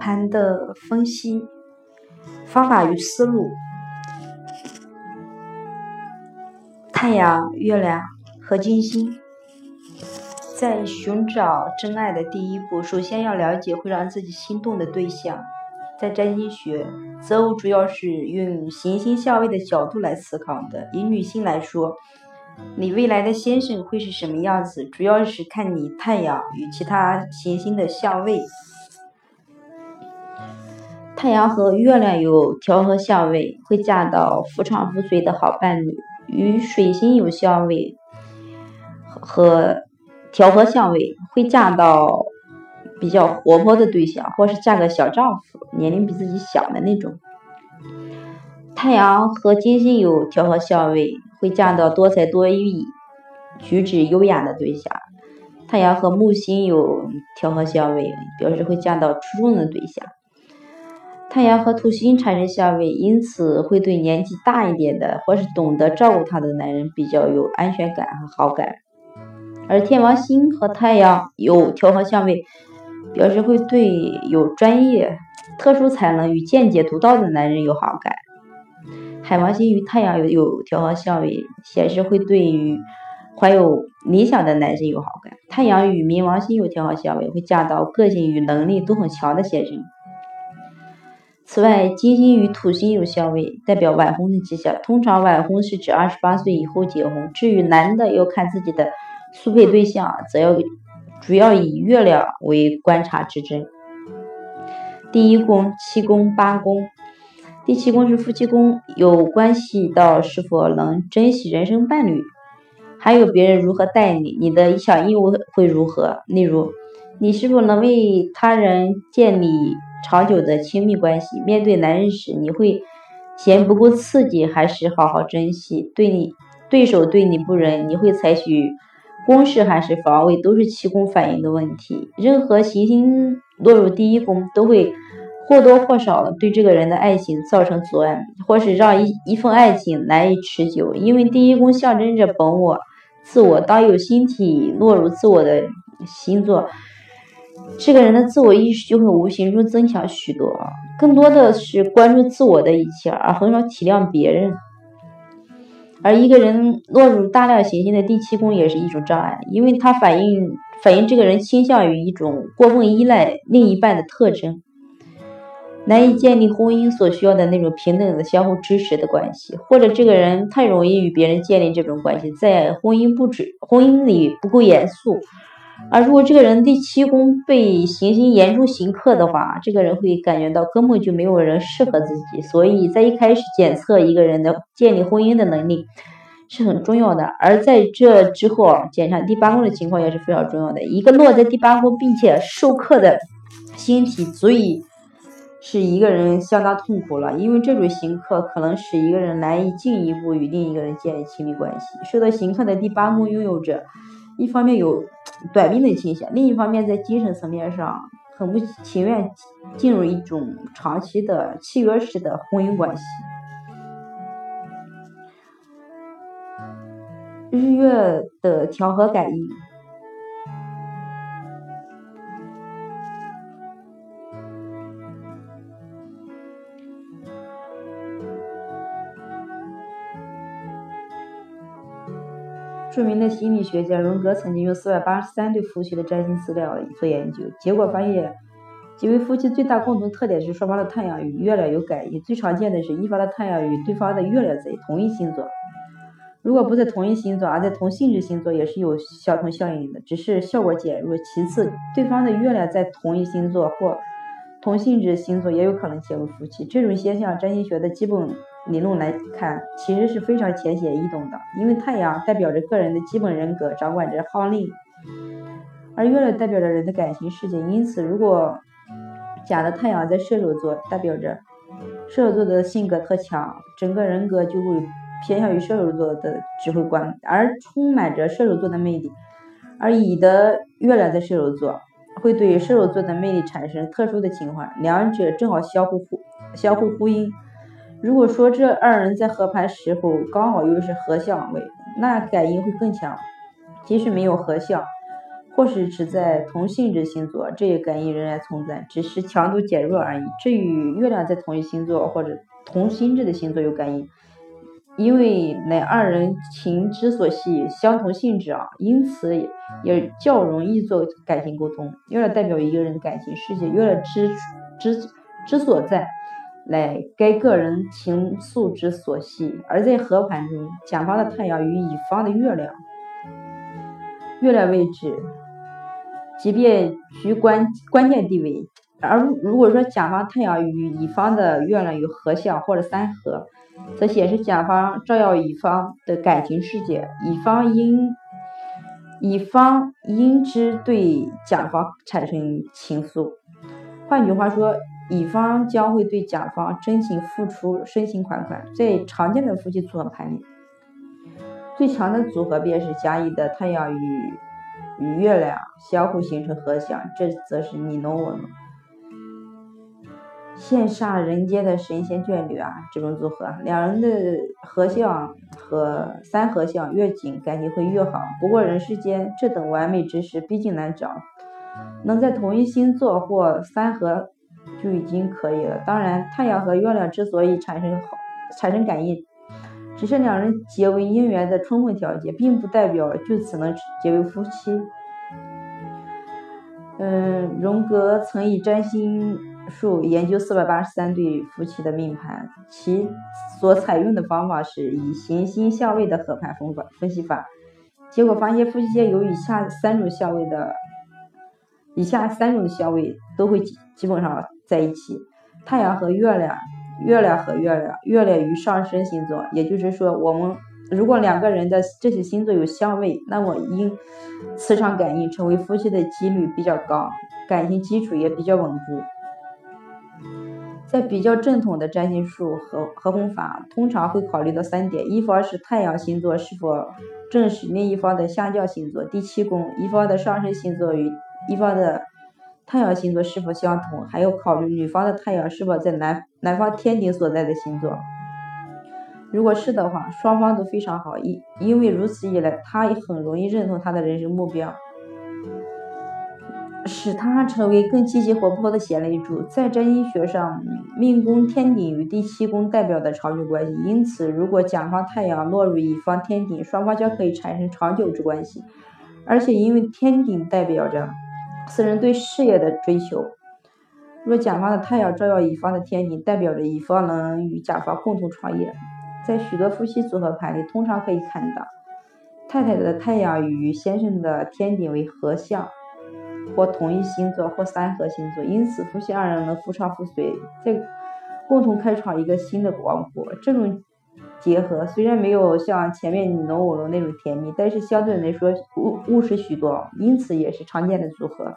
盘的分析方法与思路。太阳、月亮和金星，在寻找真爱的第一步，首先要了解会让自己心动的对象。在占星学，择偶主要是用行星相位的角度来思考的。以女性来说，你未来的先生会是什么样子，主要是看你太阳与其他行星的相位。太阳和月亮有调和相位，会嫁到夫唱妇随的好伴侣。与水星有相位和调和相位，会嫁到比较活泼的对象，或是嫁个小丈夫，年龄比自己小的那种。太阳和金星有调和相位，会嫁到多才多艺、举止优雅的对象。太阳和木星有调和相位，表示会嫁到出众的对象。太阳和土星产生相位，因此会对年纪大一点的或是懂得照顾他的男人比较有安全感和好感。而天王星和太阳有调和相位，表示会对有专业、特殊才能与见解独到的男人有好感。海王星与太阳有有调和相位，显示会对于怀有理想的男生有好感。太阳与冥王星有调和相位，会嫁到个性与能力都很强的先生。此外，金星与土星有相位，代表晚婚的迹象。通常晚婚是指二十八岁以后结婚。至于男的要看自己的速配对象，则要主要以月亮为观察之针。第一宫、七宫、八宫，第七宫是夫妻宫，有关系到是否能珍惜人生伴侣，还有别人如何待你，你的小义务会如何。例如，你是否能为他人建立？长久的亲密关系，面对男人时，你会嫌不够刺激，还是好好珍惜？对你对手对你不仁，你会采取攻势还是防卫？都是七宫反映的问题。任何行星落入第一宫，都会或多或少的对这个人的爱情造成阻碍，或是让一一份爱情难以持久。因为第一宫象征着本我、自我。当有星体落入自我的星座。这个人的自我意识就会无形中增强许多，更多的是关注自我的一切，而很少体谅别人。而一个人落入大量行星的第七宫也是一种障碍，因为它反映反映这个人倾向于一种过分依赖另一半的特征，难以建立婚姻所需要的那种平等的相互支持的关系，或者这个人太容易与别人建立这种关系，在婚姻不止婚姻里不够严肃。而如果这个人第七宫被行星严重刑克的话，这个人会感觉到根本就没有人适合自己。所以在一开始检测一个人的建立婚姻的能力是很重要的，而在这之后检查第八宫的情况也是非常重要的。一个落在第八宫并且受克的星体，足以使一个人相当痛苦了，因为这种刑克可能使一个人难以进一步与另一个人建立亲密关系。受到刑克的第八宫拥有者。一方面有短命的倾向，另一方面在精神层面上很不情愿进入一种长期的契约式的婚姻关系。日月的调和感应。著名的心理学家荣格曾经用四百八十三对夫妻的占星资料做研究，结果发现，几位夫妻最大共同特点是双方的太阳与月亮有感应。最常见的是一方的太阳与对方的月亮在同一星座，如果不在同一星座，而在同性质星座，也是有相同效应的，只是效果减弱。其次，对方的月亮在同一星座或同性质星座，也有可能结为夫妻。这种现象，占星学的基本。理论来看，其实是非常浅显易懂的。因为太阳代表着个人的基本人格，掌管着号令，而月亮代表着人的感情世界。因此，如果甲的太阳在射手座，代表着射手座的性格特强，整个人格就会偏向于射手座的指挥官，而充满着射手座的魅力。而乙的月亮在射手座，会对射手座的魅力产生特殊的情怀，两者正好相互呼相互呼应。如果说这二人在合盘时候刚好又是合相位，那感应会更强。即使没有合相，或是只在同性质星座，这一感应仍然存在，只是强度减弱而已。至于月亮在同一星座或者同心质的星座有感应，因为乃二人情之所系，相同性质啊，因此也较容易做感情沟通。月亮代表一个人的感情世界，月亮之之之所在，乃该个人情愫之所系。而在合盘中，甲方的太阳与乙方的月亮，月亮位置。即便居关关键地位，而如果说甲方太阳与乙方的月亮有合相或者三合，则显示甲方照耀乙方的感情世界，乙方应乙方应之对甲方产生情愫。换句话说，乙方将会对甲方真情付出，深情款款。在常见的夫妻组合盘里，最强的组合便是甲乙的太阳与。与月亮相互形成合相，这则是你侬我侬，羡煞人间的神仙眷侣啊！这种组合，两人的合相和三合相越紧，感情会越好。不过人世间这等完美之事毕竟难找，能在同一星座或三合就已经可以了。当然，太阳和月亮之所以产生好产生感应。只是两人结为姻缘的充分条件，并不代表就此能结为夫妻。嗯，荣格曾以占星术研究四百八十三对夫妻的命盘，其所采用的方法是以行星相位的合盘分法分析法，结果发现夫妻间有以下三种相位的，以下三种相位都会基本上在一起，太阳和月亮。月亮和月亮，月亮与上升星座，也就是说，我们如果两个人的这些星座有相位，那么因磁场感应成为夫妻的几率比较高，感情基础也比较稳固。在比较正统的占星术和合婚法，通常会考虑到三点：一方是太阳星座是否正是另一方的下降星座第七宫；一方的上升星座与一方的。太阳星座是否相同，还要考虑女方的太阳是否在男男方天顶所在的星座。如果是的话，双方都非常好，因因为如此一来，他也很容易认同他的人生目标，使他成为更积极活泼的贤内助。在占星学上，命宫天顶与第七宫代表的长久关系，因此，如果甲方太阳落入乙方天顶，双方将可以产生长久之关系。而且，因为天顶代表着。此人对事业的追求，若甲方的太阳照耀乙方的天顶，代表着乙方能与甲方共同创业。在许多夫妻组合盘里，通常可以看到太太的太阳与先生的天顶为合相，或同一星座，或三合星座，因此夫妻二人能夫唱妇随，在共同开创一个新的王国。这种结合虽然没有像前面你侬我侬那种甜蜜，但是相对来说务务实许多，因此也是常见的组合。